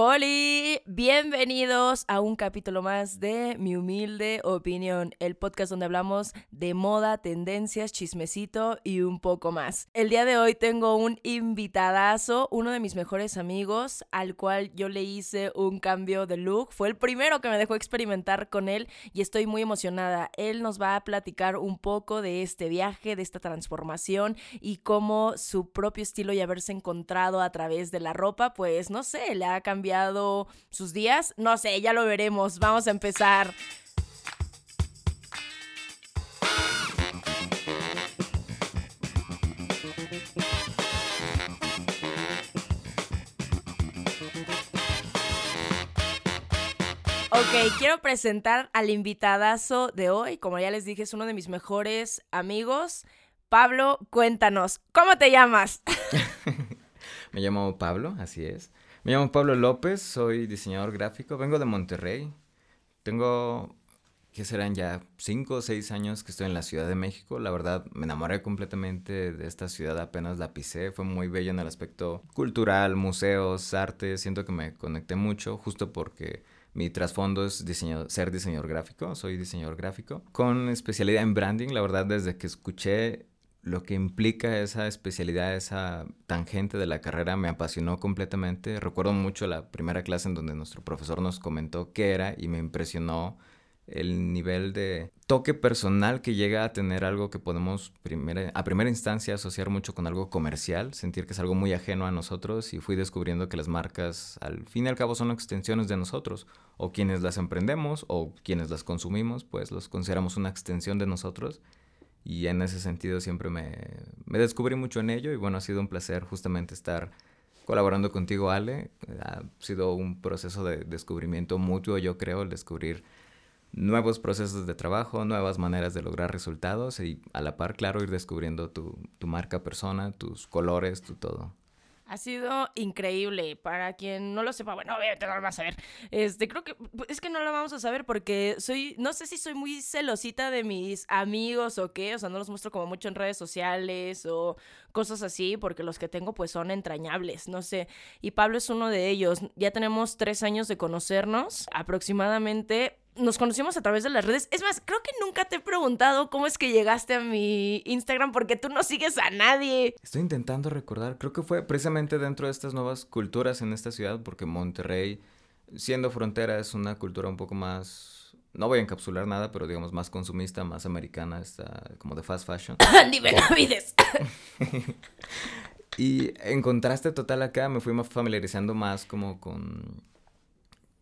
Hola, bienvenidos a un capítulo más de Mi Humilde Opinión, el podcast donde hablamos de moda, tendencias, chismecito y un poco más. El día de hoy tengo un invitadazo, uno de mis mejores amigos, al cual yo le hice un cambio de look. Fue el primero que me dejó experimentar con él y estoy muy emocionada. Él nos va a platicar un poco de este viaje, de esta transformación y cómo su propio estilo y haberse encontrado a través de la ropa, pues no sé, le ha cambiado sus días? No sé, ya lo veremos. Vamos a empezar. Ok, quiero presentar al invitadazo de hoy. Como ya les dije, es uno de mis mejores amigos. Pablo, cuéntanos, ¿cómo te llamas? Me llamo Pablo, así es. Me llamo Pablo López, soy diseñador gráfico, vengo de Monterrey. Tengo, ¿qué serán ya? Cinco o seis años que estoy en la Ciudad de México. La verdad, me enamoré completamente de esta ciudad, apenas la pisé. Fue muy bella en el aspecto cultural, museos, arte. Siento que me conecté mucho, justo porque mi trasfondo es ser diseñador gráfico, soy diseñador gráfico, con especialidad en branding. La verdad, desde que escuché lo que implica esa especialidad, esa tangente de la carrera me apasionó completamente. Recuerdo mucho la primera clase en donde nuestro profesor nos comentó qué era y me impresionó el nivel de toque personal que llega a tener algo que podemos a primera instancia asociar mucho con algo comercial, sentir que es algo muy ajeno a nosotros y fui descubriendo que las marcas al fin y al cabo son extensiones de nosotros o quienes las emprendemos o quienes las consumimos pues los consideramos una extensión de nosotros y en ese sentido siempre me, me, descubrí mucho en ello y bueno, ha sido un placer justamente estar colaborando contigo, Ale. Ha sido un proceso de descubrimiento mutuo, yo creo, el descubrir nuevos procesos de trabajo, nuevas maneras de lograr resultados y a la par, claro, ir descubriendo tu, tu marca persona, tus colores, tu todo. Ha sido increíble. Para quien no lo sepa, bueno, obviamente no lo vas a saber. Este, creo que es que no lo vamos a saber porque soy, no sé si soy muy celosita de mis amigos o qué, o sea, no los muestro como mucho en redes sociales o cosas así, porque los que tengo pues son entrañables, no sé. Y Pablo es uno de ellos. Ya tenemos tres años de conocernos, aproximadamente nos conocimos a través de las redes. Es más, creo que nunca te he preguntado cómo es que llegaste a mi Instagram porque tú no sigues a nadie. Estoy intentando recordar, creo que fue precisamente dentro de estas nuevas culturas en esta ciudad porque Monterrey, siendo frontera, es una cultura un poco más... No voy a encapsular nada, pero digamos más consumista, más americana, está como de fast fashion. ¡Ni Benavides! y en contraste total acá me fui familiarizando más como con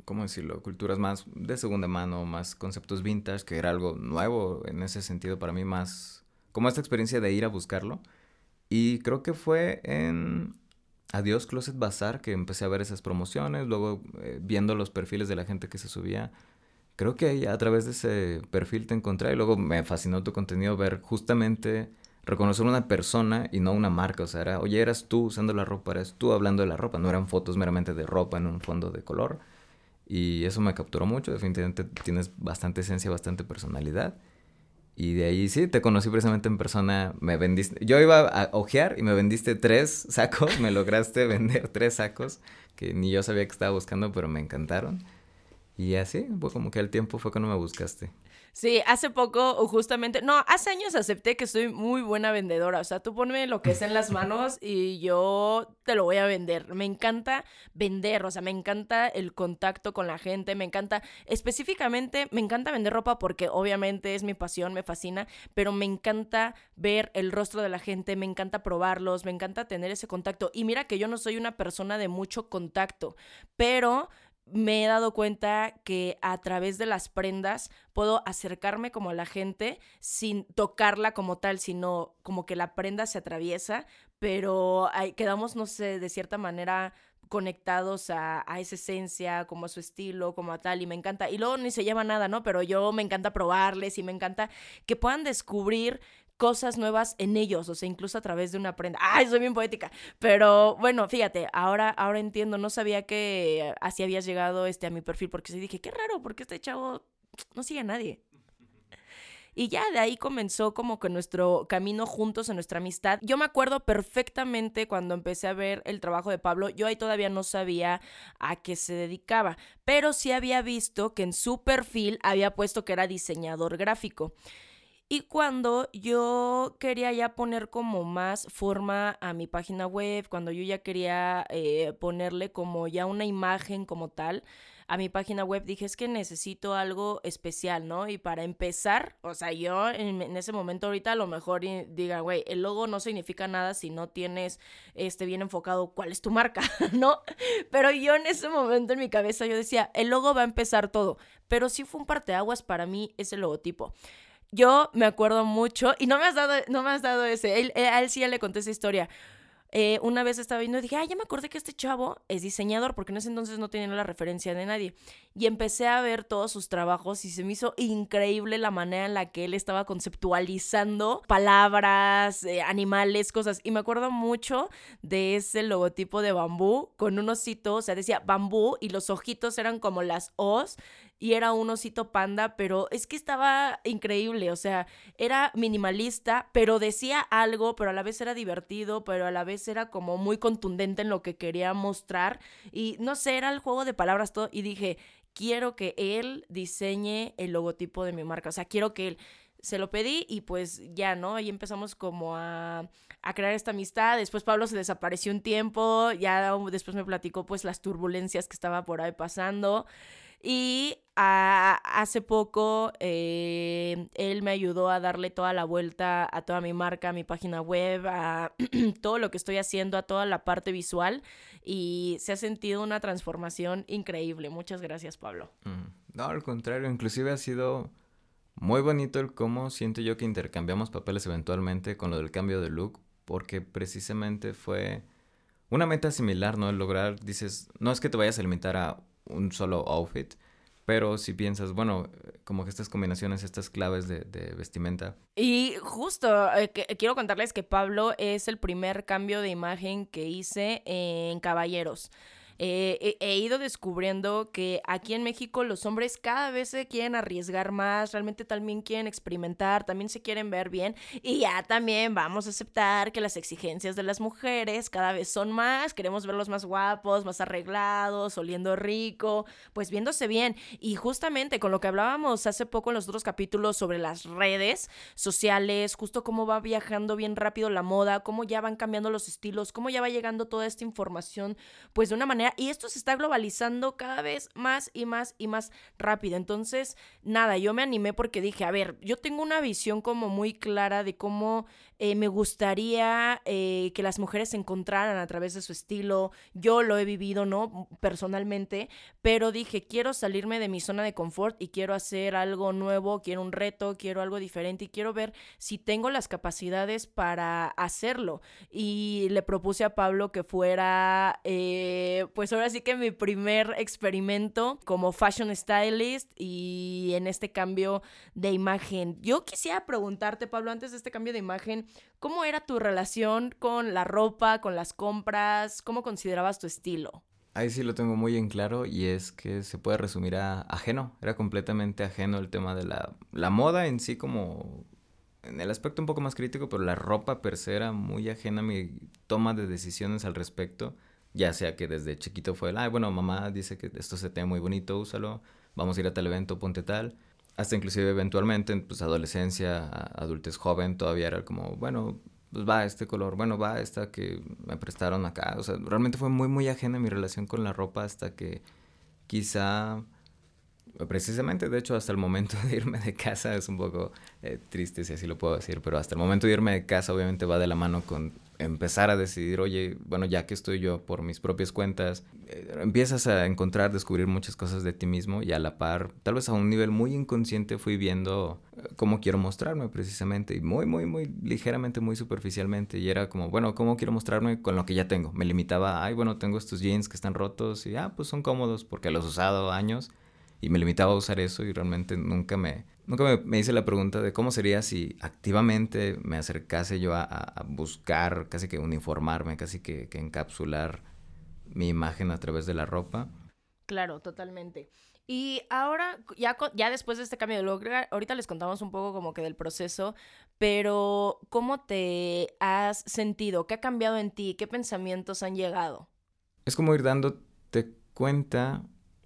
¿cómo decirlo? Culturas más de segunda mano, más conceptos vintage, que era algo nuevo en ese sentido para mí, más como esta experiencia de ir a buscarlo. Y creo que fue en Adiós Closet Bazaar que empecé a ver esas promociones, luego eh, viendo los perfiles de la gente que se subía. Creo que ahí a través de ese perfil te encontré y luego me fascinó tu contenido ver justamente reconocer una persona y no una marca. O sea, era, oye, eras tú usando la ropa, eras tú hablando de la ropa. No eran fotos meramente de ropa en un fondo de color, y eso me capturó mucho, definitivamente tienes bastante esencia, bastante personalidad. Y de ahí sí, te conocí precisamente en persona, me vendiste, yo iba a ojear y me vendiste tres sacos, me lograste vender tres sacos que ni yo sabía que estaba buscando, pero me encantaron. Y así, pues como que el tiempo fue cuando me buscaste. Sí, hace poco, justamente, no, hace años acepté que soy muy buena vendedora. O sea, tú ponme lo que es en las manos y yo te lo voy a vender. Me encanta vender, o sea, me encanta el contacto con la gente, me encanta, específicamente, me encanta vender ropa porque obviamente es mi pasión, me fascina, pero me encanta ver el rostro de la gente, me encanta probarlos, me encanta tener ese contacto. Y mira que yo no soy una persona de mucho contacto, pero me he dado cuenta que a través de las prendas puedo acercarme como a la gente sin tocarla como tal, sino como que la prenda se atraviesa, pero quedamos, no sé, de cierta manera conectados a, a, esa esencia, como a su estilo, como a tal, y me encanta. Y luego ni se llama nada, ¿no? Pero yo me encanta probarles y me encanta que puedan descubrir cosas nuevas en ellos, o sea, incluso a través de una prenda. ¡Ay, soy bien poética! Pero bueno, fíjate, ahora, ahora entiendo, no sabía que así habías llegado este, a mi perfil, porque sí dije, qué raro, porque este chavo no sigue a nadie. Y ya de ahí comenzó como que nuestro camino juntos en nuestra amistad. Yo me acuerdo perfectamente cuando empecé a ver el trabajo de Pablo, yo ahí todavía no sabía a qué se dedicaba, pero sí había visto que en su perfil había puesto que era diseñador gráfico. Y cuando yo quería ya poner como más forma a mi página web, cuando yo ya quería eh, ponerle como ya una imagen como tal a mi página web, dije es que necesito algo especial, ¿no? Y para empezar, o sea, yo en, ese momento ahorita a lo mejor diga, güey, el logo no significa nada si no tienes este bien enfocado cuál es tu marca, ¿no? Pero yo en ese momento en mi cabeza yo decía, el logo va a empezar todo, pero sí fue un parteaguas para mí ese logotipo. Yo me acuerdo mucho, y no me has dado, no me has dado ese, él, a él sí ya le conté esa historia. Eh, una vez estaba viendo y dije, ay, ya me acordé que este chavo es diseñador, porque en ese entonces no tenía la referencia de nadie. Y empecé a ver todos sus trabajos y se me hizo increíble la manera en la que él estaba conceptualizando palabras, eh, animales, cosas. Y me acuerdo mucho de ese logotipo de bambú con un osito, o sea, decía bambú y los ojitos eran como las O's y era un osito panda, pero es que estaba increíble, o sea, era minimalista, pero decía algo, pero a la vez era divertido, pero a la vez era como muy contundente en lo que quería mostrar y no sé, era el juego de palabras todo y dije, quiero que él diseñe el logotipo de mi marca, o sea, quiero que él se lo pedí y pues ya, ¿no? Ahí empezamos como a, a, crear esta amistad. Después Pablo se desapareció un tiempo, ya después me platicó pues las turbulencias que estaba por ahí pasando. Y hace poco eh, él me ayudó a darle toda la vuelta a toda mi marca, a mi página web, a todo lo que estoy haciendo, a toda la parte visual. Y se ha sentido una transformación increíble. Muchas gracias, Pablo. Mm, no, al contrario, inclusive ha sido muy bonito el cómo siento yo que intercambiamos papeles eventualmente con lo del cambio de look, porque precisamente fue una meta similar, ¿no? El lograr, dices, no es que te vayas a limitar a un solo outfit. Pero si piensas, bueno, como que estas combinaciones, estas claves de, vestimenta. Y justo, eh, quiero contarles que Pablo es el primer cambio de imagen que hice en Caballeros. Eh, he, ido descubriendo que aquí en México los hombres cada vez se quieren arriesgar más, realmente también quieren experimentar, también se quieren ver bien y ya también vamos a aceptar que las exigencias de las mujeres cada vez son más, queremos verlos más guapos, más arreglados, oliendo rico, pues viéndose bien. Y justamente con lo que hablábamos hace poco en los otros capítulos sobre las redes sociales, justo cómo va viajando bien rápido la moda, cómo ya van cambiando los estilos, cómo ya va llegando toda esta información pues de una manera y esto se está globalizando cada vez más y más y más rápido. Entonces, nada, yo me animé porque dije, a ver, yo tengo una visión como muy clara de cómo eh, me gustaría eh, que las mujeres se encontraran a través de su estilo. Yo lo he vivido, ¿no? Personalmente, pero dije, quiero salirme de mi zona de confort y quiero hacer algo nuevo, quiero un reto, quiero algo diferente y quiero ver si tengo las capacidades para hacerlo. Y le propuse a Pablo que fuera, eh, pues ahora sí que mi primer experimento como fashion stylist y en este cambio de imagen. Yo quisiera preguntarte, Pablo, antes de este cambio de imagen, ¿cómo era tu relación con la ropa, con las compras? ¿Cómo considerabas tu estilo? Ahí sí lo tengo muy en claro y es que se puede resumir a ajeno. Era completamente ajeno el tema de la, la moda en sí como en el aspecto un poco más crítico, pero la ropa per se era muy ajena a mi toma de decisiones al respecto. Ya sea que desde chiquito fue el, ay, bueno, mamá dice que esto se te ve muy bonito, úsalo, vamos a ir a tal evento, ponte tal hasta inclusive eventualmente en pues, adolescencia, adultez joven, todavía era como, bueno, pues va este color, bueno, va esta que me prestaron acá. O sea, realmente fue muy, muy ajena mi relación con la ropa hasta que quizá, precisamente, de hecho, hasta el momento de irme de casa, es un poco eh, triste si así lo puedo decir, pero hasta el momento de irme de casa obviamente va de la mano con empezar a decidir, oye, bueno, ya que estoy yo por mis propias cuentas, eh, empiezas a encontrar, descubrir muchas cosas de ti mismo y a la par, tal vez a un nivel muy inconsciente fui viendo eh, cómo quiero mostrarme precisamente y muy, muy, muy ligeramente, muy superficialmente. Y era como, bueno, ¿cómo quiero mostrarme con lo que ya tengo? Me limitaba, ay, bueno, tengo estos jeans que están rotos y, ah, pues son cómodos porque los he usado años y me limitaba a usar eso y realmente nunca me, nunca me, hice la pregunta de cómo sería si activamente me acercase yo a, buscar, casi que uniformarme, casi que, que, encapsular mi imagen a través de la ropa. Claro, totalmente. Y ahora, ya, ya después de este cambio de look, ahorita les contamos un poco como que del proceso, pero ¿cómo te has sentido? ¿Qué ha cambiado en ti? ¿Qué pensamientos han llegado? Es como ir dándote cuenta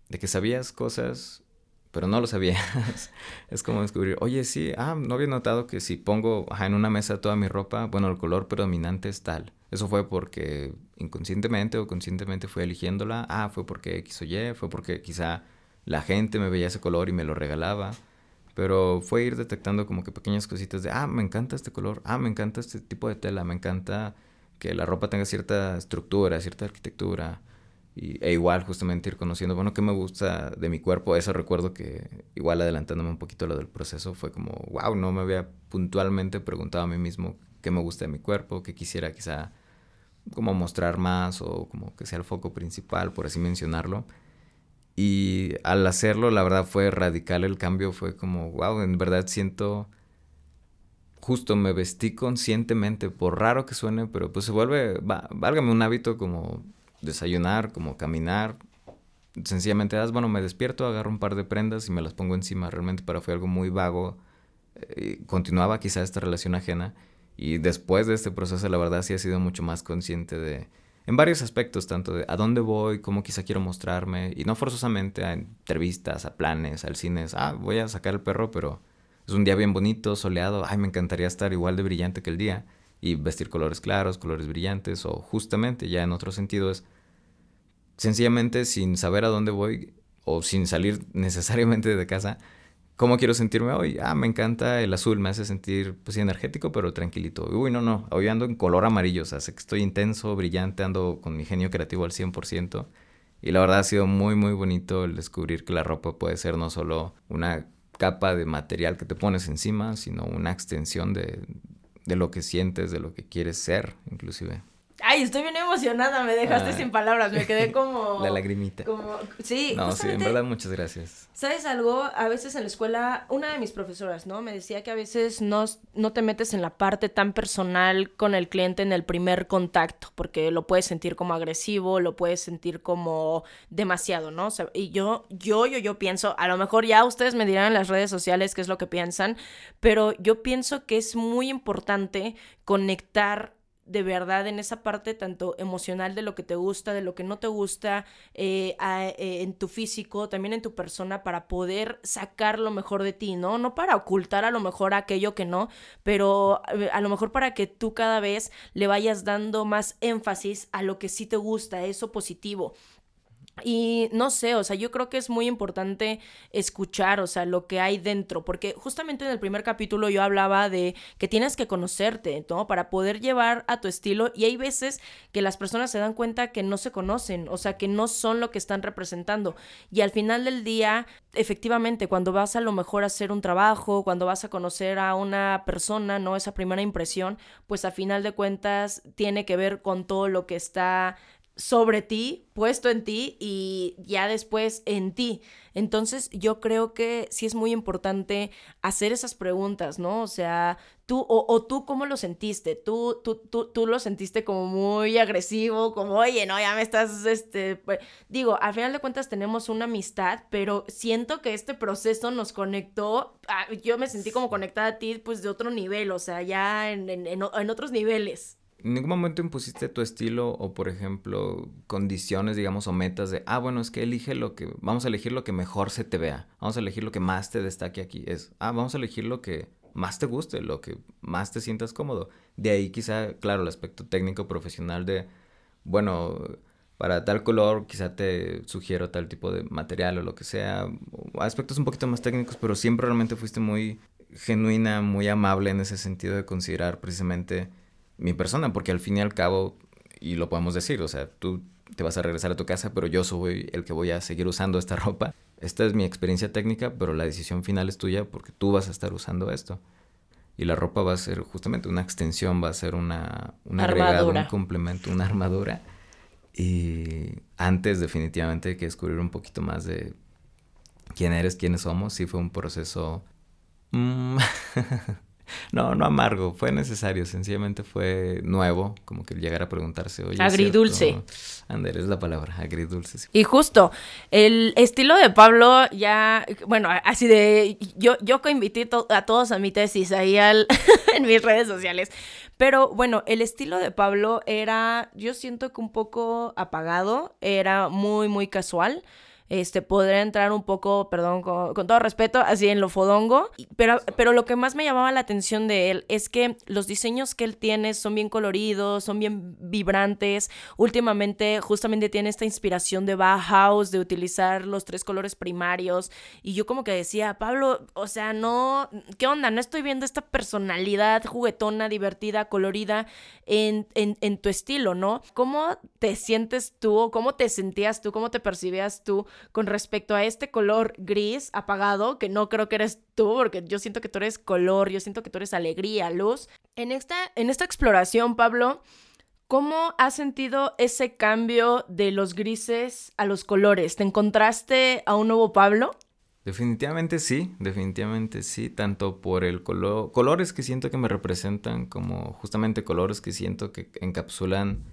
de que sabías cosas, pero no lo sabías. es como descubrir, oye, sí, ah, no había notado que si pongo en una mesa toda mi ropa, bueno, el color predominante es tal. Eso fue porque inconscientemente o conscientemente fui eligiéndola. Ah, fue porque X o Y, fue porque quizá la gente me veía ese color y me lo regalaba. Pero fue ir detectando como que pequeñas cositas de, ah, me encanta este color, ah, me encanta este tipo de tela, me encanta que la ropa tenga cierta estructura, cierta arquitectura. Y, e igual justamente ir conociendo, bueno, qué me gusta de mi cuerpo. Eso recuerdo que igual adelantándome un poquito lo del proceso fue como, wow, no me había puntualmente preguntado a mí mismo qué me gusta de mi cuerpo, qué quisiera quizá como mostrar más o como que sea el foco principal, por así mencionarlo. Y al hacerlo, la verdad fue radical el cambio, fue como, wow, en verdad siento, justo me vestí conscientemente, por raro que suene, pero pues se vuelve, válgame un hábito como desayunar, como caminar. Sencillamente, das, bueno, me despierto, agarro un par de prendas y me las pongo encima. Realmente para fue algo muy vago. Eh, continuaba quizá esta relación ajena. Y después de este proceso, la verdad sí he sido mucho más consciente de, en varios aspectos, tanto de a dónde voy, cómo quizá quiero mostrarme, y no forzosamente a entrevistas, a planes, al cine, ah, voy a sacar el perro, pero es un día bien bonito, soleado, ay, me encantaría estar igual de brillante que el día, y vestir colores claros, colores brillantes, o justamente ya en otro sentido es sencillamente sin saber a dónde voy o sin salir necesariamente de casa, ¿Cómo quiero sentirme hoy? Ah, me encanta el azul, me hace sentir, pues energético, pero tranquilito. Uy, no, no, hoy ando en color amarillo, o sea, sé que estoy intenso, brillante, ando con mi genio creativo al 100%. Y la verdad ha sido muy, muy bonito el descubrir que la ropa puede ser no solo una capa de material que te pones encima, sino una extensión de, de lo que sientes, de lo que quieres ser, inclusive. Ay, estoy bien emocionada, me dejaste sin palabras, me quedé como... La lagrimita. Como... Sí. No, sí, en verdad muchas gracias. ¿Sabes algo? A veces en la escuela, una de mis profesoras, ¿no? Me decía que a veces no, no te metes en la parte tan personal con el cliente en el primer contacto, porque lo puedes sentir como agresivo, lo puedes sentir como demasiado, ¿no? y yo, yo, yo, yo pienso, a lo mejor ya ustedes me dirán en las redes sociales qué es lo que piensan, pero yo pienso que es muy importante conectar de verdad en esa parte tanto emocional de lo que te gusta, de lo que no te gusta, eh, eh, en tu físico, también en tu persona, para poder sacar lo mejor de ti, ¿no? No para ocultar a lo mejor aquello que no, pero eh, a lo mejor para que tú cada vez le vayas dando más énfasis a lo que sí te gusta, eso positivo. Y no sé, o sea, yo creo que es muy importante escuchar, o sea, lo que hay dentro, porque justamente en el primer capítulo yo hablaba de que tienes que conocerte, ¿no? Para poder llevar a tu estilo y hay veces que las personas se dan cuenta que no se conocen, o sea, que no son lo que están representando. Y al final del día, efectivamente, cuando vas a lo mejor a hacer un trabajo, cuando vas a conocer a una persona, ¿no? Esa primera impresión, pues a final de cuentas tiene que ver con todo lo que está sobre ti, puesto en ti y ya después en ti. Entonces yo creo que sí es muy importante hacer esas preguntas, ¿no? O sea, tú o, tú cómo lo sentiste, tú, tú, tú, tú lo sentiste como muy agresivo, como, oye, no, ya me estás, este, pues, digo, al final de cuentas tenemos una amistad, pero siento que este proceso nos conectó, ah, yo me sentí como conectada a ti, pues de otro nivel, o sea, ya en, en, en otros niveles en ningún momento impusiste tu estilo o, por ejemplo, condiciones, digamos, o metas de, ah, bueno, es que elige lo que, vamos a elegir lo que mejor se te vea, vamos a elegir lo que más te destaque aquí. Es, ah, vamos a elegir lo que más te guste, lo que más te sientas cómodo. De ahí quizá, claro, el aspecto técnico profesional de, bueno, para tal color quizá te sugiero tal tipo de material o lo que sea. Aspectos un poquito más técnicos, pero siempre realmente fuiste muy genuina, muy amable en ese sentido de considerar precisamente mi persona, porque al fin y al cabo, y lo podemos decir, o sea, tú te vas a regresar a tu casa, pero yo soy el que voy a seguir usando esta ropa. Esta es mi experiencia técnica, pero la decisión final es tuya porque tú vas a estar usando esto. Y la ropa va a ser justamente una extensión, va a ser una, un agregado, un complemento, una armadura. Y antes definitivamente que descubrir un poquito más de quién eres, quiénes somos, sí fue un proceso... Mm, No, no amargo, fue necesario, sencillamente fue nuevo, como que llegar a preguntarse, oye. Agridulce. Ander, es la palabra, agridulce. Y justo, el estilo de Pablo ya, bueno, así de, yo, yo invité a todos a mi tesis ahí al, en mis redes sociales, pero bueno, el estilo de Pablo era, yo siento que un poco apagado, era muy, muy casual este, podría entrar un poco, perdón, con, todo respeto, así en lo fodongo, pero, pero lo que más me llamaba la atención de él es que los diseños que él tiene son bien coloridos, son bien vibrantes, últimamente justamente tiene esta inspiración de Bauhaus, de utilizar los tres colores primarios, y yo como que decía, Pablo, o sea, no, ¿qué onda? No estoy viendo esta personalidad juguetona, divertida, colorida en, en, en tu estilo, ¿no? ¿Cómo te sientes tú? ¿Cómo te sentías tú? ¿Cómo te percibías tú? Con respecto a este color gris apagado, que no creo que eres tú, porque yo siento que tú eres color, yo siento que tú eres alegría, luz. En esta, en esta exploración, Pablo, ¿Cómo has sentido ese cambio de los grises a los colores? ¿Te encontraste a un nuevo Pablo? Definitivamente sí, definitivamente sí, tanto por el color, colores que siento que me representan como justamente colores que siento que encapsulan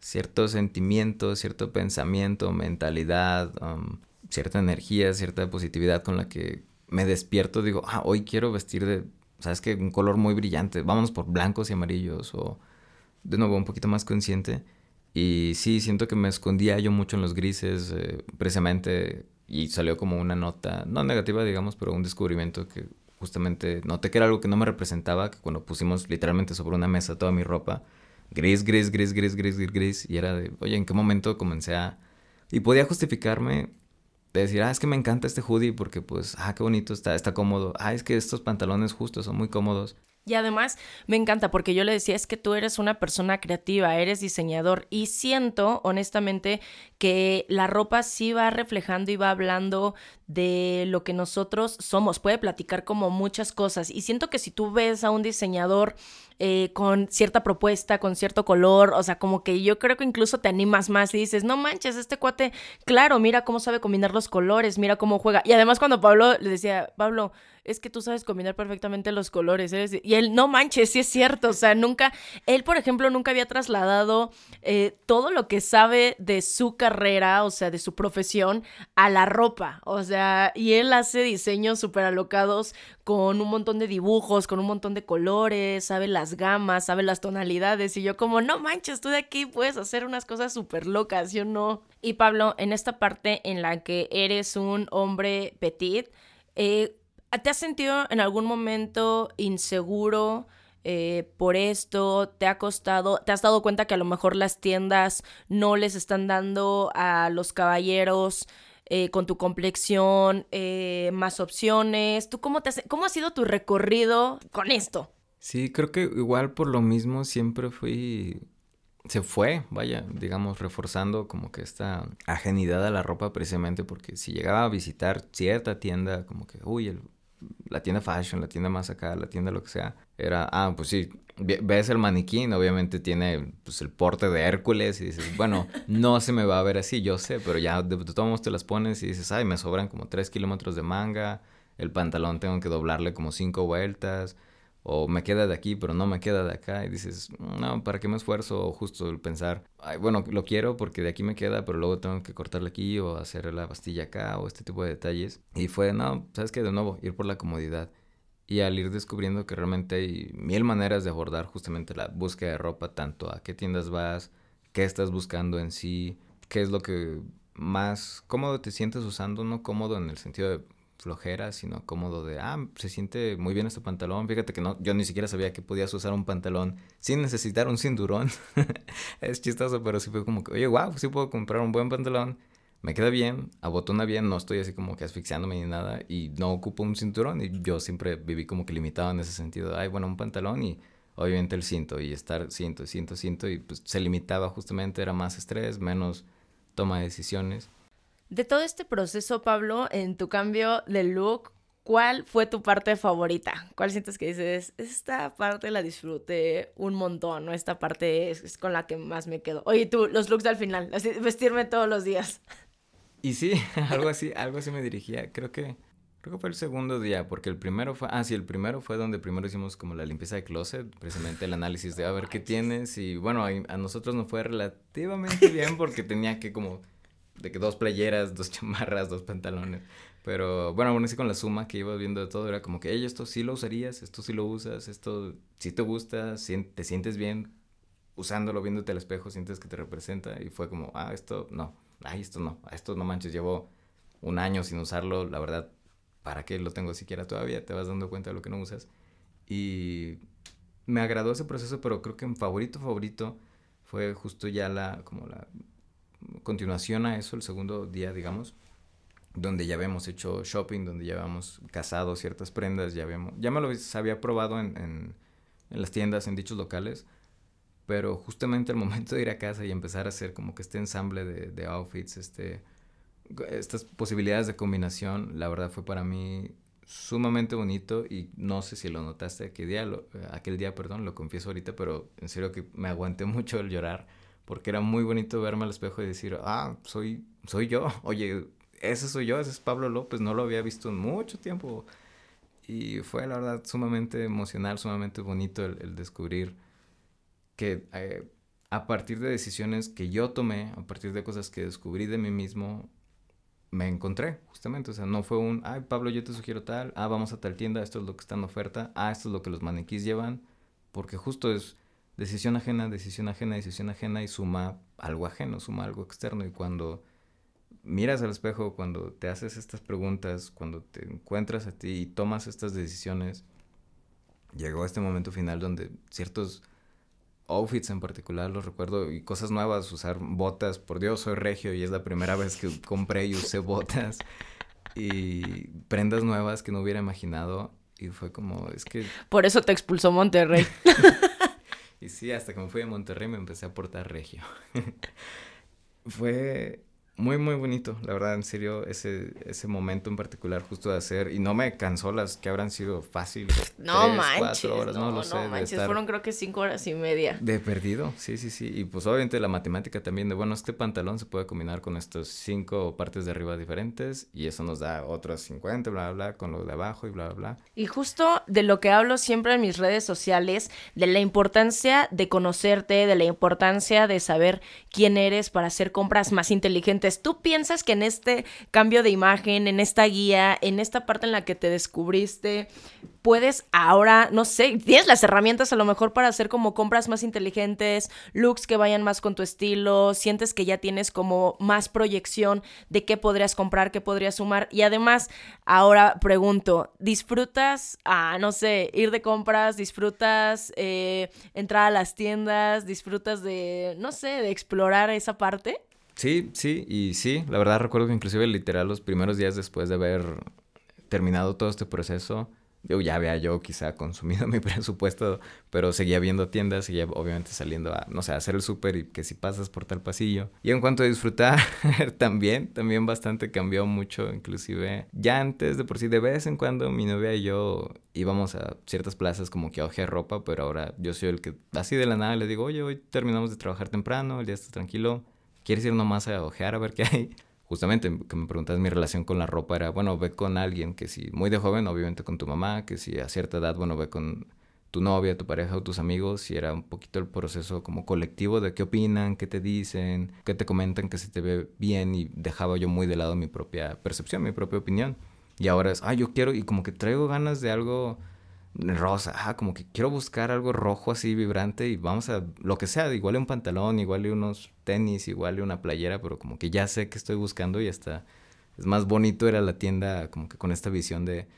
cierto sentimiento, cierto pensamiento, mentalidad, um, cierta energía, cierta positividad con la que me despierto, digo, ah, hoy quiero vestir de, sabes que un color muy brillante, vámonos por blancos y amarillos o de nuevo un poquito más consciente. Y sí, siento que me escondía yo mucho en los grises, eh, precisamente, y salió como una nota, no negativa, digamos, pero un descubrimiento que justamente noté que era algo que no me representaba, que cuando pusimos literalmente sobre una mesa toda mi ropa, gris, gris, gris, gris, gris, gris, gris. Y era de, oye, ¿en qué momento comencé a... Y podía justificarme de decir, ah, es que me encanta este hoodie porque pues, ah, qué bonito está, está cómodo. Ah, es que estos pantalones justos son muy cómodos. Y además me encanta porque yo le decía, es que tú eres una persona creativa, eres diseñador y siento honestamente que la ropa sí va reflejando y va hablando de lo que nosotros somos, puede platicar como muchas cosas y siento que si tú ves a un diseñador eh, con cierta propuesta, con cierto color, o sea, como que yo creo que incluso te animas más y dices, no manches, este cuate, claro, mira cómo sabe combinar los colores, mira cómo juega. Y además cuando Pablo le decía, Pablo, es que tú sabes combinar perfectamente los colores. Y él, no manches, sí es cierto. O sea, nunca, él, por ejemplo, nunca había trasladado eh, todo lo que sabe de su carrera, o sea, de su profesión, a la ropa. O sea, y él hace diseños súper alocados con un montón de dibujos, con un montón de colores, sabe las gamas, sabe las tonalidades. Y yo como, no manches, tú de aquí puedes hacer unas cosas súper locas, yo no. Y Pablo, en esta parte en la que eres un hombre petit, eh, ¿Te has sentido en algún momento inseguro eh, por esto? ¿Te ha costado? ¿Te has dado cuenta que a lo mejor las tiendas no les están dando a los caballeros eh, con tu complexión eh, más opciones? ¿Tú cómo, te cómo ha sido tu recorrido con esto? Sí, creo que igual por lo mismo siempre fui se fue, vaya, digamos, reforzando como que esta ajenidad a la ropa precisamente porque si llegaba a visitar cierta tienda, como que, uy, el la tienda fashion, la tienda más acá, la tienda lo que sea, era, ah, pues sí, ves el maniquín, obviamente tiene pues, el porte de Hércules y dices, bueno, no se me va a ver así, yo sé, pero ya de, de todos modos te las pones y dices, ay, me sobran como 3 kilómetros de manga, el pantalón tengo que doblarle como 5 vueltas, o me queda de aquí, pero no me queda de acá, y dices, no, ¿para qué me esfuerzo? O justo el pensar, Ay, bueno, lo quiero porque de aquí me queda, pero luego tengo que cortarle aquí o hacer la pastilla acá o este tipo de detalles. Y fue, no, ¿sabes qué? De nuevo, ir por la comodidad. Y al ir descubriendo que realmente hay mil maneras de abordar justamente la búsqueda de ropa, tanto a qué tiendas vas, qué estás buscando en sí, qué es lo que más cómodo te sientes usando, no cómodo en el sentido de flojera, sino cómodo de, ah, se siente muy bien este pantalón. Fíjate que no, yo ni siquiera sabía que podías usar un pantalón sin necesitar un cinturón. es chistoso, pero sí fue como que, oye, wow, sí puedo comprar un buen pantalón. Me queda bien, abotona bien, no estoy así como que asfixiándome ni nada y no ocupo un cinturón y yo siempre viví como que limitado en ese sentido. Ay, bueno, un pantalón y obviamente el cinto y estar cinto, cinto, cinto y pues se limitaba justamente, era más estrés, menos toma de decisiones. De todo este proceso, Pablo, en tu cambio de look, ¿cuál fue tu parte favorita? ¿Cuál sientes que dices, esta parte la disfruté un montón, ¿no? Esta parte es, con la que más me quedo. Oye, tú, los looks al final, así, vestirme todos los días. Y sí, algo así, algo así me dirigía. Creo que Creo que fue el segundo día, porque el primero fue, ah, sí, el primero fue donde primero hicimos como la limpieza de closet, precisamente el análisis de a ver qué tienes y bueno, a, nosotros nos fue relativamente bien porque tenía que como, de que dos playeras, dos chamarras, dos pantalones, pero bueno, aún así con la suma que iba viendo de todo era como que, hey, esto sí lo usarías, esto sí lo usas, esto sí te gusta, te sientes bien usándolo, viéndote al espejo, sientes que te representa y fue como, ah, esto no, ay, esto no, esto no manches, llevo un año sin usarlo, la verdad ¿para qué lo tengo siquiera todavía? Te vas dando cuenta de lo que no usas. Y me agradó ese proceso, pero creo que en favorito, favorito fue justo ya la, como la continuación a eso, el segundo día, digamos, donde ya habíamos hecho shopping, donde ya habíamos casado ciertas prendas, ya habíamos, ya me lo había probado en, en, en las tiendas, en dichos locales, pero justamente al momento de ir a casa y empezar a hacer como que este ensamble de, de outfits, este estas posibilidades de combinación, la verdad fue para mí sumamente bonito y no sé si lo notaste aquel día, aquel día, perdón, lo confieso ahorita, pero en serio que me aguanté mucho el llorar porque era muy bonito verme al espejo y decir, ah, soy, soy yo, oye, ese soy yo, ese es Pablo López, no lo había visto en mucho tiempo. Y fue la verdad sumamente emocional, sumamente bonito el, descubrir que eh, a partir de decisiones que yo tomé, a partir de cosas que descubrí de mí mismo, me encontré, justamente. O sea, no fue un, ay, Pablo, yo te sugiero tal, ah, vamos a tal tienda, esto es lo que está en oferta, ah, esto es lo que los maniquís llevan, porque justo es decisión ajena, decisión ajena, decisión ajena y suma algo ajeno, suma algo externo. Y cuando miras al espejo, cuando te haces estas preguntas, cuando te encuentras a ti y tomas estas decisiones, llegó este momento final donde ciertos outfits en particular, los recuerdo, y cosas nuevas, usar botas, por Dios, soy regio y es la primera vez que compré y usé botas y prendas nuevas que no hubiera imaginado y fue como, es que... Por eso te expulsó Monterrey. y sí, hasta que me fui a Monterrey me empecé a portar regio. fue muy, muy bonito, la verdad, en serio, ese, ese momento en particular justo de hacer, y no me cansó las que habrán sido fáciles. No manches, horas, no, lo sé. No manches, fueron creo que cinco horas y media. De perdido, sí, sí, sí, y pues obviamente la matemática también de, bueno, este pantalón se puede combinar con estos cinco partes de arriba diferentes, y eso nos da otros 50, bla, bla, bla, con lo de abajo y bla, bla, bla. Y justo de lo que hablo siempre en mis redes sociales, de la importancia de conocerte, de la importancia de saber quién eres para hacer compras más inteligentes ¿tú piensas que en este cambio de imagen, en esta guía, en esta parte en la que te descubriste, puedes ahora, no sé, tienes las herramientas a lo mejor para hacer como compras más inteligentes, looks que vayan más con tu estilo, sientes que ya tienes como más proyección de qué podrías comprar, qué podrías sumar. Y además, ahora pregunto, ¿disfrutas, ah, no sé, ir de compras, disfrutas eh, entrar a las tiendas, disfrutas de, no sé, de explorar esa parte? Sí, sí, y sí, la verdad recuerdo que inclusive literal los primeros días después de haber terminado todo este proceso, yo ya había yo quizá consumido mi presupuesto, pero seguía viendo tiendas, seguía obviamente saliendo a, no sé, a hacer el súper y que si pasas por tal pasillo. Y en cuanto a disfrutar, también, también bastante cambió mucho, inclusive ya antes de por sí, de vez en cuando mi novia y yo íbamos a ciertas plazas como que a ojear ropa, pero ahora yo soy el que así de la nada le digo, oye, hoy terminamos de trabajar temprano, el día está tranquilo, ¿quieres ir nomás a ojear a ver qué hay? Justamente que me preguntas mi relación con la ropa era, bueno, ve con alguien que si muy de joven, obviamente con tu mamá, que si a cierta edad, bueno, ve con tu novia, tu pareja o tus amigos, y era un poquito el proceso como colectivo de qué opinan, qué te dicen, qué te comentan que se te ve bien y dejaba yo muy de lado mi propia percepción, mi propia opinión. Y ahora es, ah, yo quiero y como que traigo ganas de algo rosa, ah, como que quiero buscar algo rojo así vibrante y vamos a lo que sea, igual un pantalón, igual unos tenis, igual una playera, pero como que ya sé que estoy buscando y hasta es más bonito era la tienda como que con esta visión de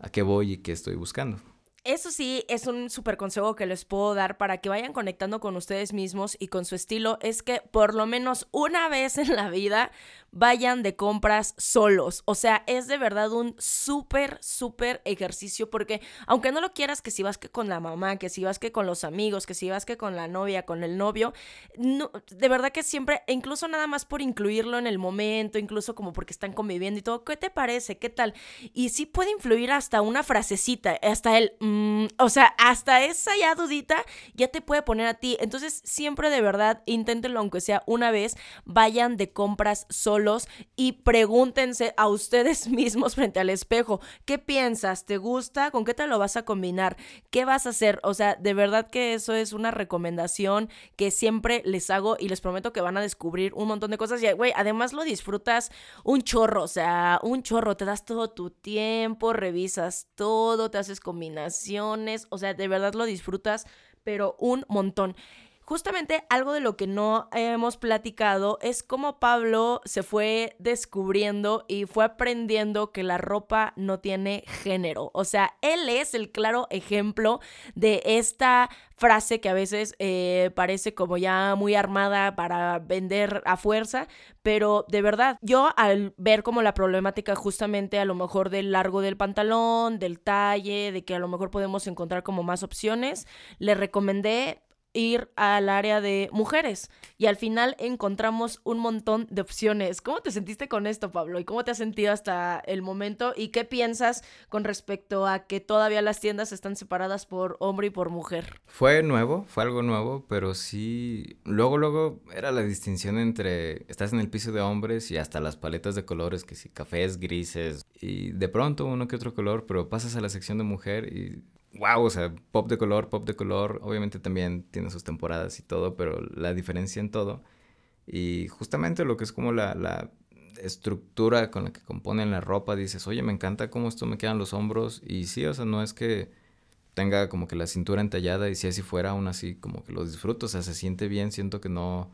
a qué voy y qué estoy buscando. Eso sí, es un súper consejo que les puedo dar para que vayan conectando con ustedes mismos y con su estilo, es que por lo menos una vez en la vida vayan de compras solos. O sea, es de verdad un súper, súper ejercicio porque aunque no lo quieras, que si vas que con la mamá, que si vas que con los amigos, que si vas que con la novia, con el novio, no, de verdad que siempre, e incluso nada más por incluirlo en el momento, incluso como porque están conviviendo y todo, ¿qué te parece? ¿Qué tal? Y sí puede influir hasta una frasecita, hasta el o sea, hasta esa ya dudita ya te puede poner a ti. Entonces, siempre de verdad, inténtenlo aunque sea una vez, vayan de compras solos y pregúntense a ustedes mismos frente al espejo, ¿qué piensas? ¿Te gusta? ¿Con qué te lo vas a combinar? ¿Qué vas a hacer? O sea, de verdad que eso es una recomendación que siempre les hago y les prometo que van a descubrir un montón de cosas. Y, güey, además lo disfrutas un chorro, o sea, un chorro, te das todo tu tiempo, revisas todo, te haces combinaciones, o sea, de verdad lo disfrutas, pero un montón. Justamente algo de lo que no hemos platicado es cómo Pablo se fue descubriendo y fue aprendiendo que la ropa no tiene género. O sea, él es el claro ejemplo de esta frase que a veces eh, parece como ya muy armada para vender a fuerza, pero de verdad, yo al ver como la problemática justamente a lo mejor del largo del pantalón, del talle, de que a lo mejor podemos encontrar como más opciones, le recomendé ir al área de mujeres y al final encontramos un montón de opciones. ¿Cómo te sentiste con esto, Pablo? ¿Y cómo te has sentido hasta el momento? ¿Y qué piensas con respecto a que todavía las tiendas están separadas por hombre y por mujer? Fue nuevo, fue algo nuevo, pero sí, luego, luego era la distinción entre, estás en el piso de hombres y hasta las paletas de colores, que si cafés, grises, y de pronto uno que otro color, pero pasas a la sección de mujer y wow, o sea, pop de color, pop de color, obviamente también tiene sus temporadas y todo, pero la diferencia en todo. Y justamente lo que es como la, la estructura con la que componen la ropa, dices, oye, me encanta cómo esto me quedan los hombros. Y sí, o sea, no es que tenga como que la cintura entallada y si así fuera, aún así como que lo disfruto, o sea, se siente bien, siento que no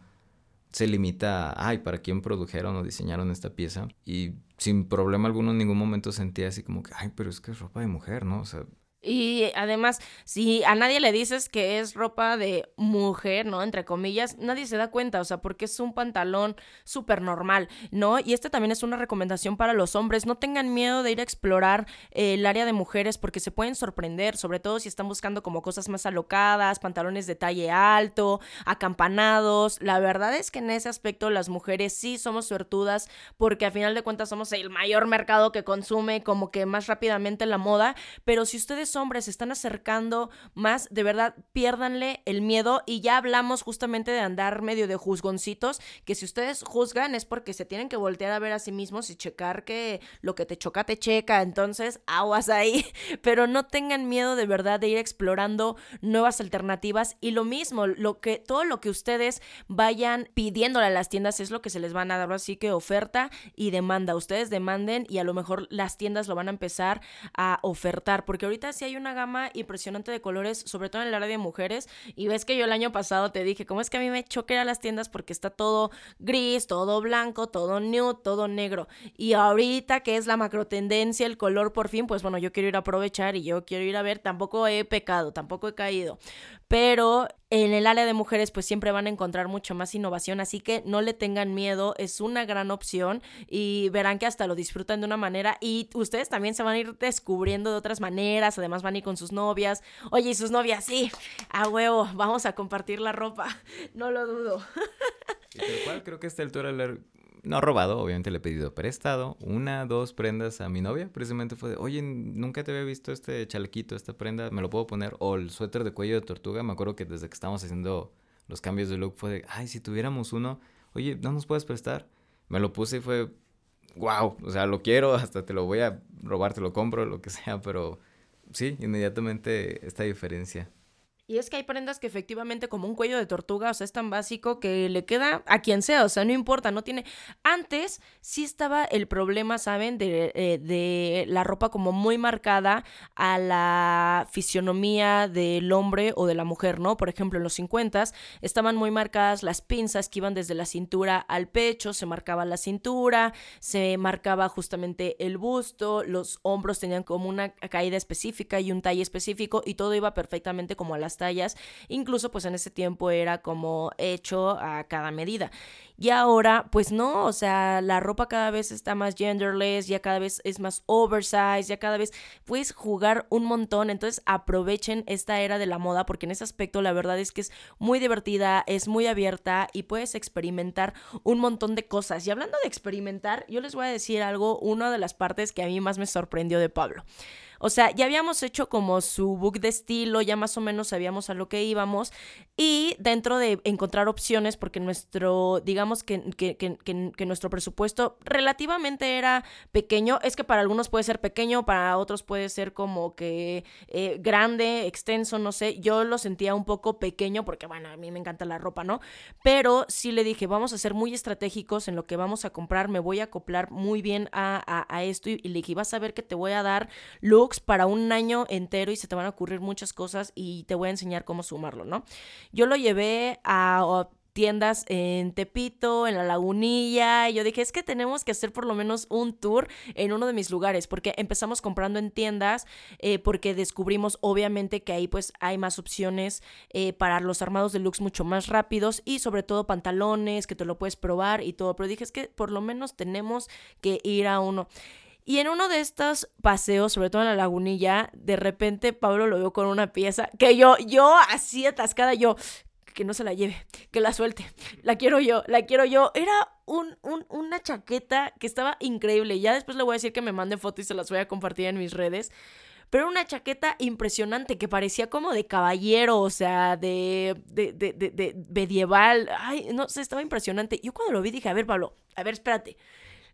se limita a, ay, ¿para quién produjeron o diseñaron esta pieza? Y sin problema alguno en ningún momento sentía así como que, ay, pero es que es ropa de mujer, ¿no? O sea, y además, si a nadie le dices que es ropa de mujer, ¿no? Entre comillas, nadie se da cuenta, o sea, porque es un pantalón súper normal, ¿no? Y este también es una recomendación para los hombres. No tengan miedo de ir a explorar eh, el área de mujeres porque se pueden sorprender, sobre todo si están buscando como cosas más alocadas, pantalones de talle alto, acampanados. La verdad es que en ese aspecto las mujeres sí somos suertudas porque a final de cuentas somos el mayor mercado que consume como que más rápidamente la moda, pero si ustedes hombres se están acercando más, de verdad, piérdanle el miedo. Y ya hablamos justamente de andar medio de juzgoncitos, que si ustedes juzgan es porque se tienen que voltear a ver a sí mismos y checar que lo que te choca te checa, entonces aguas ahí, pero no tengan miedo de verdad de ir explorando nuevas alternativas. Y lo mismo, lo que todo lo que ustedes vayan pidiéndole a las tiendas es lo que se les van a dar, así que oferta y demanda, ustedes demanden y a lo mejor las tiendas lo van a empezar a ofertar, porque ahorita sí hay una gama impresionante de colores, sobre todo en el área de mujeres. Y ves que yo el año pasado te dije, ¿cómo es que a mí me choca las tiendas porque está todo gris, todo blanco, todo nude, todo negro? Y ahorita que es la macro tendencia, el color por fin, pues bueno, yo quiero ir a aprovechar y yo quiero ir a ver, tampoco he pecado, tampoco he caído. Pero en el área de mujeres pues siempre van a encontrar mucho más innovación, así que no le tengan miedo, es una gran opción y verán que hasta lo disfrutan de una manera y ustedes también se van a ir descubriendo de otras maneras, además van a ir con sus novias, oye, y sus novias, sí, a huevo, vamos a compartir la ropa, no lo dudo. Y tal cual, creo que esta altura no robado, obviamente le he pedido prestado, una, dos prendas a mi novia, precisamente fue de, oye, nunca te había visto este chalequito, esta prenda, ¿me lo puedo poner? O el suéter de cuello de tortuga, me acuerdo que desde que estábamos haciendo los cambios de look fue de, ay, si tuviéramos uno, oye, ¿no nos puedes prestar? Me lo puse y fue, wow, o sea, lo quiero, hasta te lo voy a robar, te lo compro, lo que sea, pero sí, inmediatamente esta diferencia. Y es que hay prendas que efectivamente como un cuello de tortuga, o sea, es tan básico que le queda a quien sea, o sea, no importa, no tiene... Antes sí estaba el problema, ¿saben? De, eh, de la ropa como muy marcada a la fisionomía del hombre o de la mujer, ¿no? Por ejemplo, en los 50 estaban muy marcadas las pinzas que iban desde la cintura al pecho, se marcaba la cintura, se marcaba justamente el busto, los hombros tenían como una caída específica y un talle específico y todo iba perfectamente como a las tallas, incluso pues en ese tiempo era como hecho a cada medida. Y ahora, pues no, o sea, la ropa cada vez está más genderless, ya cada vez es más oversize, ya cada vez puedes jugar un montón. Entonces aprovechen esta era de la moda porque en ese aspecto la verdad es que es muy divertida, es muy abierta y puedes experimentar un montón de cosas. Y hablando de experimentar, yo les voy a decir algo, una de las partes que a mí más me sorprendió de Pablo. O sea, ya habíamos hecho como su book de estilo, ya más o menos sabíamos a lo que íbamos. Y dentro de encontrar opciones, porque nuestro, digamos que, nuestro presupuesto relativamente era pequeño, es que para algunos puede ser pequeño, para otros puede ser como que eh, grande, extenso, no sé. Yo lo sentía un poco pequeño porque, bueno, a mí me encanta la ropa, ¿no? Pero sí le dije, vamos a ser muy estratégicos en lo que vamos a comprar, me voy a acoplar muy bien a, a, esto y, le dije, vas a ver que te voy a dar look para un año entero y se te van a ocurrir muchas cosas y te voy a enseñar cómo sumarlo, ¿no? Yo lo llevé a tiendas en Tepito, en la Lagunilla. Y yo dije, es que tenemos que hacer por lo menos un tour en uno de mis lugares, porque empezamos comprando en tiendas, eh, porque descubrimos obviamente que ahí pues hay más opciones eh, para los armados de looks mucho más rápidos y sobre todo pantalones que te lo puedes probar y todo. Pero dije, es que por lo menos tenemos que ir a uno. Y en uno de estos paseos, sobre todo en la lagunilla, de repente Pablo lo veo con una pieza que yo, yo así atascada, yo, que no se la lleve, que la suelte, la quiero yo, la quiero yo. Era un, una chaqueta que estaba increíble. Ya después le voy a decir que me mande fotos y se las voy a compartir en mis redes. Pero era una chaqueta impresionante que parecía como de caballero, o sea, de, de, de, de medieval. Ay, no sé, estaba impresionante. Yo cuando lo vi dije, a ver, Pablo, a ver, espérate.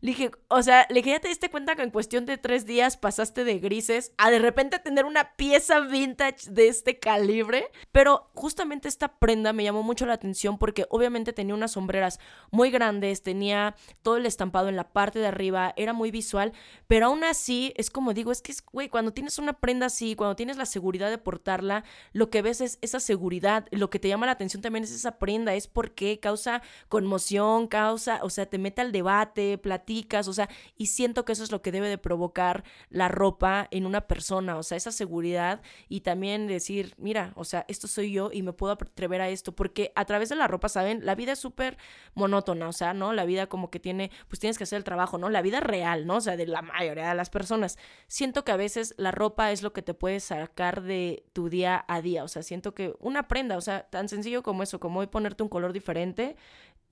Dije, o sea, le dije, ya te diste cuenta que en cuestión de tres días pasaste de grises a de repente tener una pieza vintage de este calibre. Pero justamente esta prenda me llamó mucho la atención porque obviamente tenía unas sombreras muy grandes, tenía todo el estampado en la parte de arriba, era muy visual, pero aún así es como digo, es que, güey, cuando tienes una prenda así, cuando tienes la seguridad de portarla, lo que ves es esa seguridad, lo que te llama la atención también es esa prenda, es porque causa conmoción, causa, o sea, te mete al debate, platica o sea, y siento que eso es lo que debe de provocar la ropa en una persona, o sea, esa seguridad y también decir, mira, o sea, esto soy yo y me puedo atrever a esto, porque a través de la ropa, ¿saben? La vida es súper monótona, o sea, ¿no? La vida como que tiene, pues tienes que hacer el trabajo, ¿no? La vida real, ¿no? O sea, de la mayoría de las personas. Siento que a veces la ropa es lo que te puede sacar de tu día a día, o sea, siento que una prenda, o sea, tan sencillo como eso, como hoy ponerte un color diferente,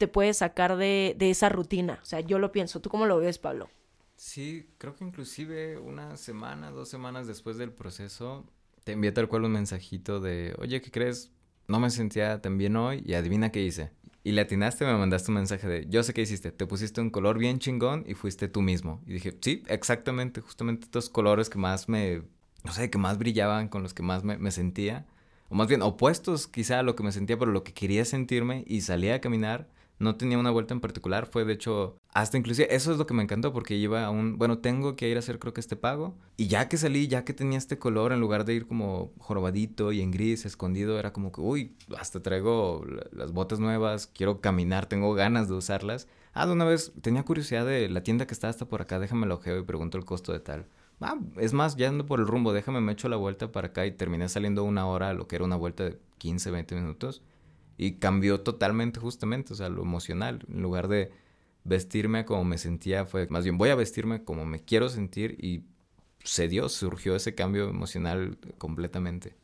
te puede sacar de, de esa rutina. O sea, yo lo pienso. ¿Tú cómo lo ves, Pablo? Sí, creo que inclusive una semana, dos semanas después del proceso, te envié tal cual un mensajito de, oye, ¿qué crees? No me sentía tan bien hoy y adivina qué hice. Y le atinaste, me mandaste un mensaje de, yo sé qué hiciste, te pusiste un color bien chingón y fuiste tú mismo. Y dije, sí, exactamente, justamente estos colores que más me, no sé, que más brillaban, con los que más me, me sentía. O más bien opuestos quizá a lo que me sentía, pero lo que quería sentirme y salía a caminar no tenía una vuelta en particular, fue de hecho, hasta inclusive, eso es lo que me encantó porque iba a un, bueno, tengo que ir a hacer creo que este pago, y ya que salí, ya que tenía este color, en lugar de ir como jorobadito y en gris, escondido, era como que, uy, hasta traigo las botas nuevas, quiero caminar, tengo ganas de usarlas. Ah, de una vez tenía curiosidad de la tienda que está hasta por acá, déjame lo ojeo y pregunto el costo de tal. Ah, es más, ya ando por el rumbo, déjame me echo la vuelta para acá y terminé saliendo una hora, lo que era una vuelta de 15, 20 minutos. Y cambió totalmente justamente, o sea, lo emocional. En lugar de vestirme como me sentía, fue más bien voy a vestirme como me quiero sentir y se dio, surgió ese cambio emocional completamente.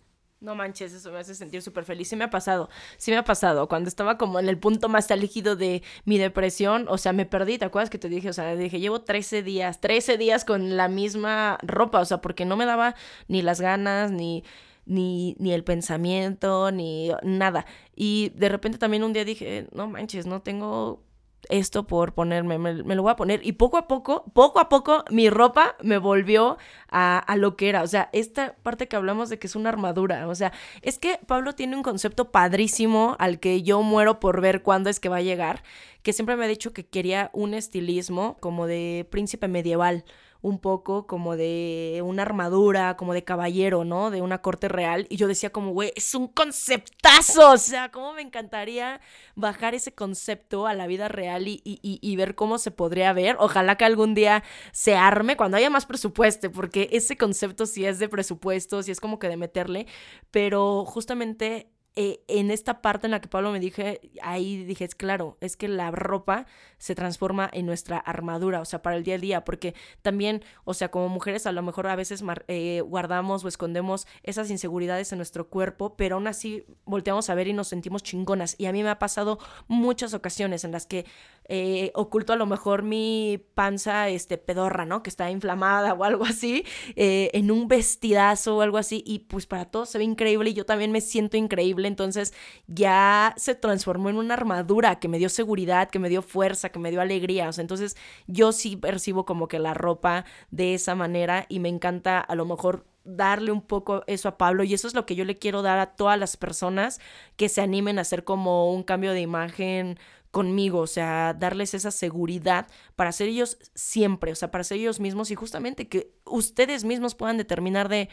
No manches, eso me hace sentir súper feliz. Sí me ha pasado, sí me ha pasado. Cuando estaba como en el punto más álgido de mi depresión, o sea, me perdí, ¿te acuerdas que te dije? O sea, dije, llevo 13 días, 13 días con la misma ropa, o sea, porque no me daba ni las ganas, ni ni, ni el pensamiento, ni nada. Y de repente también un día dije, no manches, no tengo esto por ponerme, me, lo voy a poner. Y poco a poco, poco a poco, mi ropa me volvió a, a, lo que era. O sea, esta parte que hablamos de que es una armadura. O sea, es que Pablo tiene un concepto padrísimo al que yo muero por ver cuándo es que va a llegar, que siempre me ha dicho que quería un estilismo como de príncipe medieval un poco como de una armadura, como de caballero, ¿no? De una corte real. Y yo decía como, güey, es un conceptazo. O sea, cómo me encantaría bajar ese concepto a la vida real y, y, ver cómo se podría ver. Ojalá que algún día se arme cuando haya más presupuesto, porque ese concepto sí es de presupuesto, sí es como que de meterle. Pero justamente eh, en esta parte en la que Pablo me dije, ahí dije, es claro, es que la ropa se transforma en nuestra armadura, o sea, para el día a día, porque también, o sea, como mujeres a lo mejor a veces eh, guardamos o escondemos esas inseguridades en nuestro cuerpo, pero aún así volteamos a ver y nos sentimos chingonas. Y a mí me ha pasado muchas ocasiones en las que eh, oculto a lo mejor mi panza este, pedorra, ¿no? Que está inflamada o algo así, en un vestidazo o algo así, y pues para todos se ve increíble y yo también me siento increíble, entonces ya se transformó en una armadura que me dio seguridad, que me dio fuerza, que me dio alegría, o sea, entonces yo sí percibo como que la ropa de esa manera y me encanta a lo mejor darle un poco eso a Pablo. Y eso es lo que yo le quiero dar a todas las personas que se animen a hacer como un cambio de imagen conmigo, o sea, darles esa seguridad para ser ellos siempre, o sea, para ser ellos mismos y justamente que ustedes mismos puedan determinar de,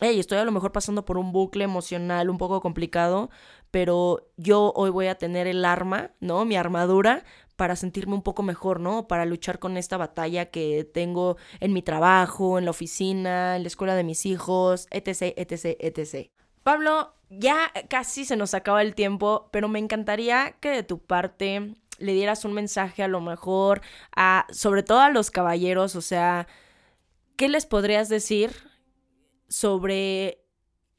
estoy a lo mejor pasando por un bucle emocional un poco complicado, pero yo hoy voy a tener el arma, ¿no? Mi armadura para sentirme un poco mejor, ¿no? Para luchar con esta batalla que tengo en mi trabajo, en la oficina, en la escuela de mis hijos, etc., etc., etc. Pablo, ya casi se nos acaba el tiempo, pero me encantaría que de tu parte le dieras un mensaje a lo mejor a, sobre todo a los caballeros, o sea, ¿qué les podrías decir sobre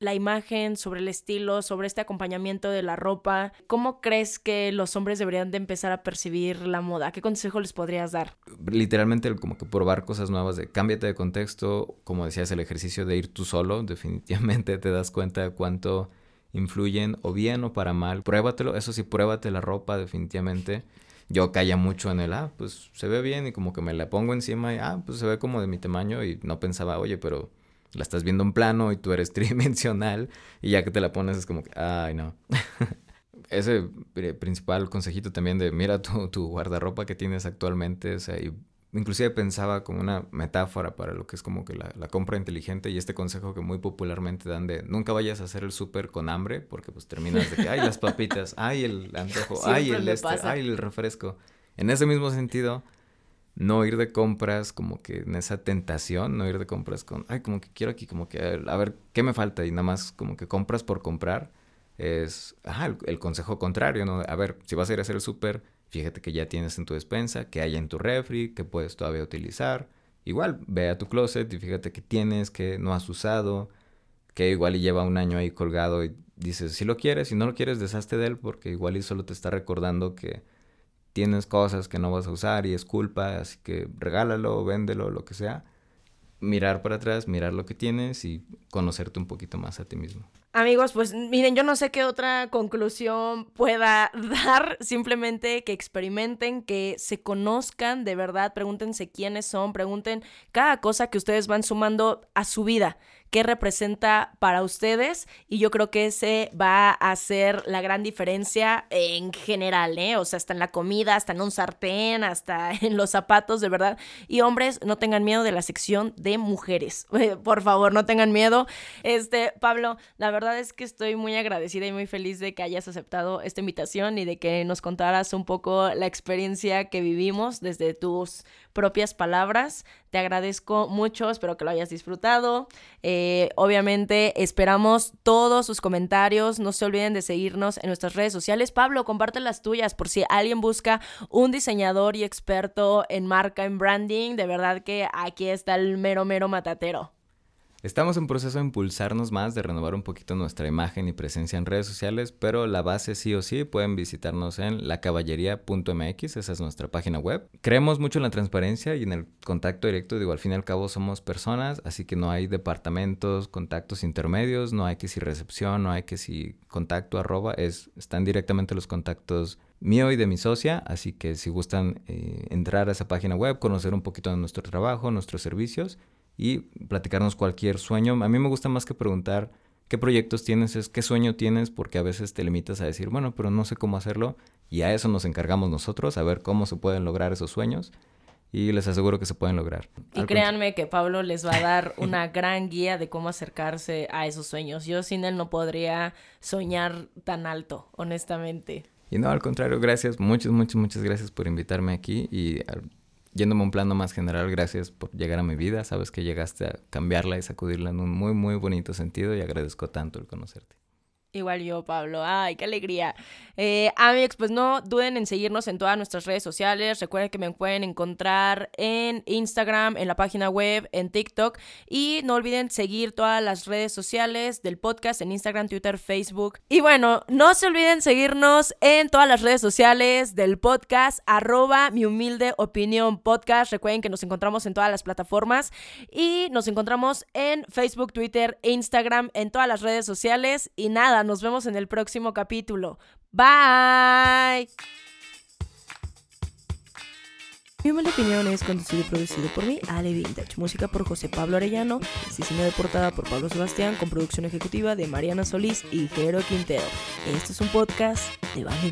la imagen, sobre el estilo, sobre este acompañamiento de la ropa. ¿Cómo crees que los hombres deberían de empezar a percibir la moda? ¿Qué consejo les podrías dar? Literalmente como que probar cosas nuevas de cámbiate de contexto, como decías, el ejercicio de ir tú solo, definitivamente te das cuenta de cuánto influyen o bien o para mal. Pruébatelo, eso sí, pruébate la ropa definitivamente. Yo caía mucho en el, ah, pues se ve bien y como que me la pongo encima y, ah, pues se ve como de mi tamaño y no pensaba, oye, pero la estás viendo en plano y tú eres tridimensional y ya que te la pones es como que, ay, no. Ese principal consejito también de mira tu, tu guardarropa que tienes actualmente, o sea, y inclusive pensaba como una metáfora para lo que es como que la, la, compra inteligente y este consejo que muy popularmente dan de nunca vayas a hacer el súper con hambre porque pues terminas de que, ay, las papitas, ay, el antojo, ay, el este, ay, el refresco. En ese mismo sentido, no ir de compras como que en esa tentación, no ir de compras con, ay, como que quiero aquí, como que a ver, qué me falta y nada más como que compras por comprar, es, el, consejo contrario, ¿no? A ver, si vas a ir a hacer el súper, fíjate que ya tienes en tu despensa, que hay en tu refri, que puedes todavía utilizar. Igual, ve a tu closet y fíjate que tienes, que no has usado, que igual y lleva un año ahí colgado y dices, si lo quieres, si no lo quieres, deshazte de él porque igual y solo te está recordando que tienes cosas que no vas a usar y es culpa, así que regálalo, véndelo, lo que sea. Mirar para atrás, mirar lo que tienes y conocerte un poquito más a ti mismo. Amigos, pues miren, yo no sé qué otra conclusión pueda dar, simplemente que experimenten, que se conozcan de verdad, pregúntense quiénes son, pregunten cada cosa que ustedes van sumando a su vida qué representa para ustedes y yo creo que ese va a hacer la gran diferencia en general, ¿eh? O sea, hasta en la comida, hasta en un sartén, hasta en los zapatos, de verdad. Y hombres, no tengan miedo de la sección de mujeres. Por favor, no tengan miedo. Este, Pablo, la verdad es que estoy muy agradecida y muy feliz de que hayas aceptado esta invitación y de que nos contaras un poco la experiencia que vivimos desde tus propias palabras. Te agradezco mucho, espero que lo hayas disfrutado. Eh, obviamente esperamos todos sus comentarios. No se olviden de seguirnos en nuestras redes sociales. Pablo, comparte las tuyas por si alguien busca un diseñador y experto en marca, en branding. De verdad que aquí está el mero, mero matatero. Estamos en proceso de impulsarnos más, de renovar un poquito nuestra imagen y presencia en redes sociales, pero la base sí o sí pueden visitarnos en lacaballería.mx, esa es nuestra página web. Creemos mucho en la transparencia y en el contacto directo, digo, al fin y al cabo somos personas, así que no hay departamentos, contactos intermedios, no hay que si recepción, no hay que si contacto arroba, es, están directamente los contactos mío y de mi socia, así que si gustan eh, entrar a esa página web, conocer un poquito de nuestro trabajo, nuestros servicios, y platicarnos cualquier sueño. A mí me gusta más que preguntar qué proyectos tienes, es qué sueño tienes, porque a veces te limitas a decir, bueno, pero no sé cómo hacerlo, y a eso nos encargamos nosotros, a ver cómo se pueden lograr esos sueños. Y les aseguro que se pueden lograr. Y créanme que Pablo les va a dar una gran guía de cómo acercarse a esos sueños. Yo sin él no podría soñar tan alto, honestamente. Y no, al contrario, gracias, muchas, muchas, muchas gracias por invitarme aquí y yéndome a un plano más general, gracias por llegar a mi vida. Sabes que llegaste a cambiarla y sacudirla en un muy, muy bonito sentido y agradezco tanto el conocerte. Igual yo, Pablo. Ay, qué alegría. Eh, Amix, pues no duden en seguirnos en todas nuestras redes sociales. Recuerden que me pueden encontrar en Instagram, en la página web, en TikTok. Y no olviden seguir todas las redes sociales del podcast en Instagram, Twitter, Facebook. Y bueno, no se olviden seguirnos en todas las redes sociales del podcast, arroba mi humilde opinión podcast. Recuerden que nos encontramos en todas las plataformas. Y nos encontramos en Facebook, Twitter, Instagram, en todas las redes sociales. Y nada nos vemos en el próximo capítulo. Bye. Mi humilde opinión es conducido y producido por mí, Ale Vintage. Música por José Pablo Arellano. Diseño de portada por Pablo Sebastián. Con producción ejecutiva de Mariana Solís y Jero Quintero. Este es un podcast de Bambi